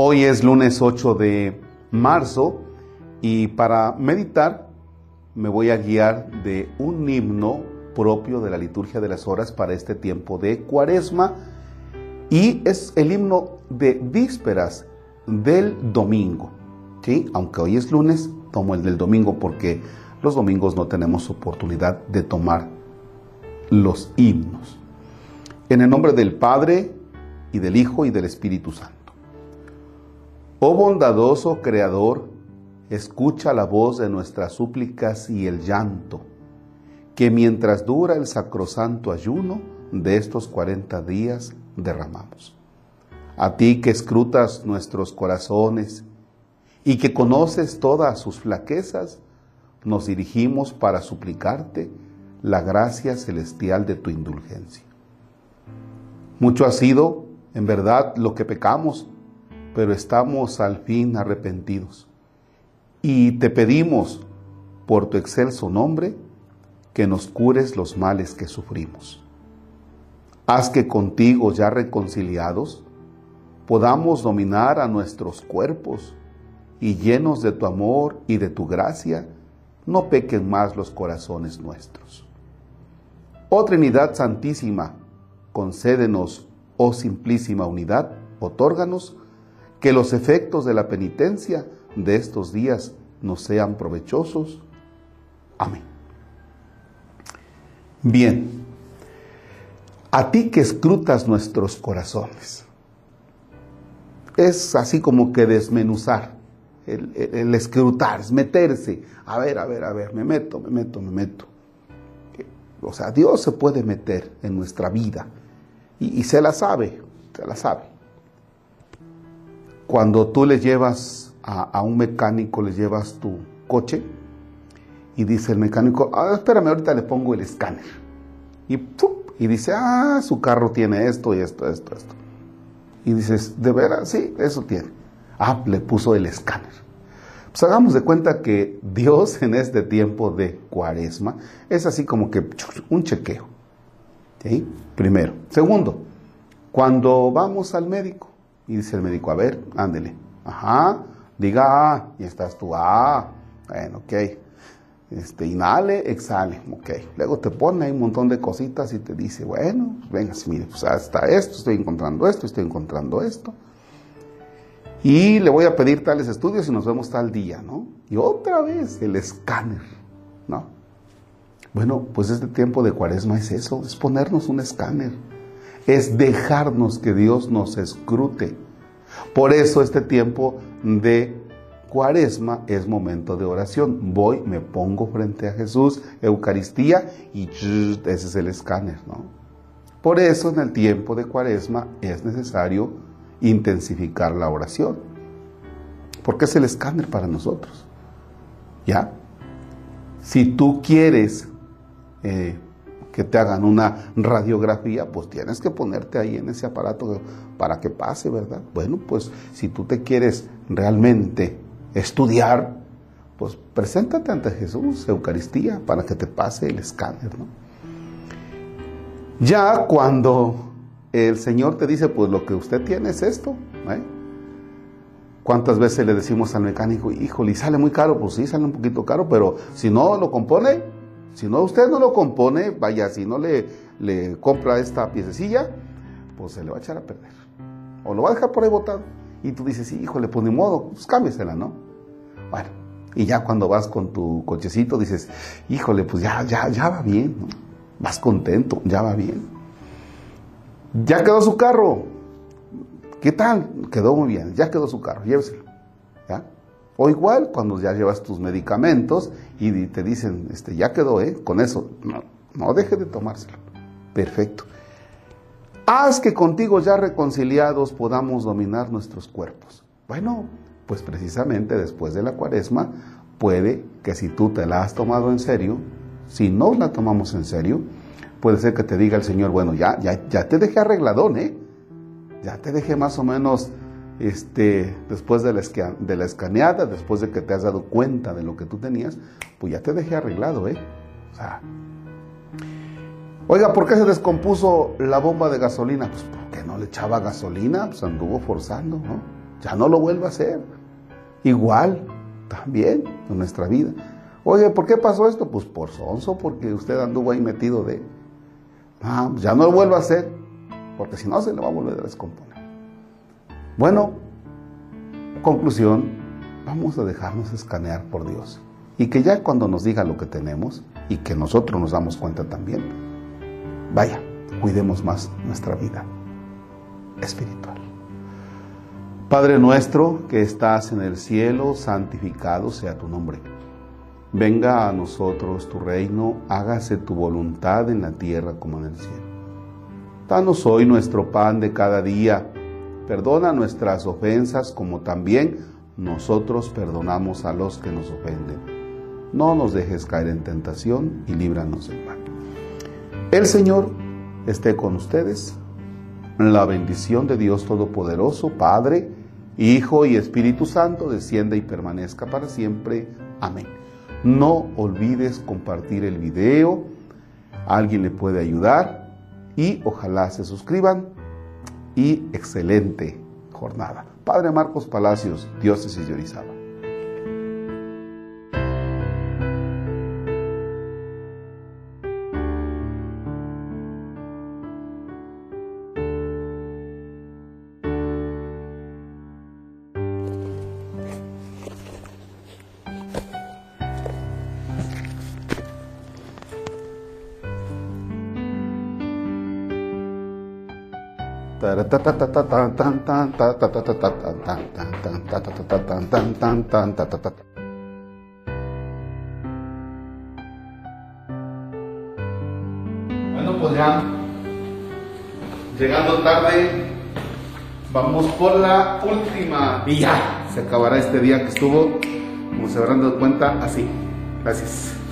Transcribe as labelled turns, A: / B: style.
A: Hoy es lunes 8 de marzo y para meditar me voy a guiar de un himno propio de la liturgia de las horas para este tiempo de cuaresma y es el himno de vísperas del domingo. ¿sí? Aunque hoy es lunes, tomo el del domingo porque los domingos no tenemos oportunidad de tomar los himnos. En el nombre del Padre y del Hijo y del Espíritu Santo. Oh bondadoso Creador, escucha la voz de nuestras súplicas y el llanto, que mientras dura el sacrosanto ayuno de estos cuarenta días derramamos. A ti que escrutas nuestros corazones y que conoces todas sus flaquezas, nos dirigimos para suplicarte la gracia celestial de tu indulgencia. Mucho ha sido, en verdad, lo que pecamos pero estamos al fin arrepentidos. Y te pedimos, por tu excelso nombre, que nos cures los males que sufrimos. Haz que contigo ya reconciliados podamos dominar a nuestros cuerpos y llenos de tu amor y de tu gracia, no pequen más los corazones nuestros. Oh Trinidad Santísima, concédenos, oh simplísima unidad, otórganos que los efectos de la penitencia de estos días nos sean provechosos. Amén. Bien, a ti que escrutas nuestros corazones, es así como que desmenuzar, el, escrutar, es meterse, a ver, a ver, a ver, me meto, me meto, me meto. O sea, Dios se puede meter en nuestra vida y, y se la sabe, se la sabe. Cuando tú le llevas a, un mecánico, le llevas tu coche y dice el mecánico, ah, espérame, ahorita le pongo el escáner. Y, y dice, ah, su carro tiene esto y esto, esto, esto. Y dices, ¿de veras? Sí, eso tiene. Ah, le puso el escáner. Pues hagamos de cuenta que Dios en este tiempo de cuaresma es así como que un chequeo. ¿Sí? Primero. Segundo, cuando vamos al médico, y dice el médico, a ver, ándele. Ajá, diga A, y estás tú, ah, bueno, ok. Este, inhale, exhale, ok. Luego te pone ahí un montón de cositas y te dice, bueno, venga, mire, pues hasta esto, estoy encontrando esto, estoy encontrando esto. Y le voy a pedir tales estudios y nos vemos tal día, ¿no? Y otra vez el escáner, ¿no? Bueno, pues este tiempo de cuaresma es eso, es ponernos un escáner es dejarnos que Dios nos escrute. Por eso este tiempo de cuaresma es momento de oración. Voy, me pongo frente a Jesús, Eucaristía y ese es el escáner, ¿no? Por eso en el tiempo de cuaresma es necesario intensificar la oración. Porque es el escáner para nosotros. ¿Ya? Si tú quieres eh, que te hagan una radiografía, pues tienes que ponerte ahí en ese aparato para que pase, ¿verdad? Bueno, pues si tú te quieres realmente estudiar, pues preséntate ante Jesús, Eucaristía, para que te pase el escáner, ¿no? Ya cuando el Señor te dice, pues lo que usted tiene es esto, ¿eh? ¿Cuántas veces le decimos al mecánico, híjole, sale muy caro? Pues sí, sale un poquito caro, pero si no lo compone, si no, usted no lo compone, vaya, si no le, le compra esta piececilla, pues se le va a echar a perder. O lo va a dejar por ahí botado. Y tú dices, híjole, pues ni modo, pues cámbiesela, ¿no? Bueno, y ya cuando vas con tu cochecito dices, híjole, pues ya, ya, ya va bien, ¿no? Vas contento, ya va bien. Ya quedó su carro. ¿Qué tal? Quedó muy bien, ya quedó su carro, lléveselo. O igual cuando ya llevas tus medicamentos y te dicen, este, ya quedó, ¿eh? Con eso, no, no deje de tomárselo. Perfecto. Haz que contigo ya reconciliados podamos dominar nuestros cuerpos. Bueno, pues precisamente después de la cuaresma, puede que si tú te la has tomado en serio, si no la tomamos en serio, puede ser que te diga el Señor, bueno, ya, ya, ya te dejé arregladón, ¿eh? Ya te dejé más o menos este, después de la, escaneada, después de que te has dado cuenta de lo que tú tenías, pues ya te dejé arreglado, ¿eh? O sea, oiga, ¿por qué se descompuso la bomba de gasolina? Pues porque no le echaba gasolina, pues anduvo forzando, ¿no? ya no lo vuelva a hacer. Igual, también en nuestra vida. Oye, ¿por qué pasó esto? Pues por sonso, porque usted anduvo ahí metido de... Ah, ya no lo vuelva a hacer, porque si no se le va a volver a descomponer. Bueno, conclusión, vamos a dejarnos escanear por Dios. Y que ya cuando nos diga lo que tenemos y que nosotros nos damos cuenta también, vaya, cuidemos más nuestra vida espiritual. Padre nuestro que estás en el cielo, santificado sea tu nombre. Venga a nosotros tu reino, hágase tu voluntad en la tierra como en el cielo. Danos hoy nuestro pan de cada día. Perdona nuestras ofensas como también nosotros perdonamos a los que nos ofenden no nos dejes caer en tentación y líbranos del mal. El Señor esté con ustedes. La bendición de Dios Todopoderoso, Padre, Hijo y Espíritu Santo, descienda y permanezca para siempre. Amén. No olvides compartir el video, alguien le puede ayudar y ojalá se suscriban y excelente jornada. Padre Marcos Palacios, Diócesis de Orizaba. Bueno, pues ya, llegando tarde, vamos por la última y ya se acabará este día que estuvo, como se habrán dado cuenta, así. Gracias.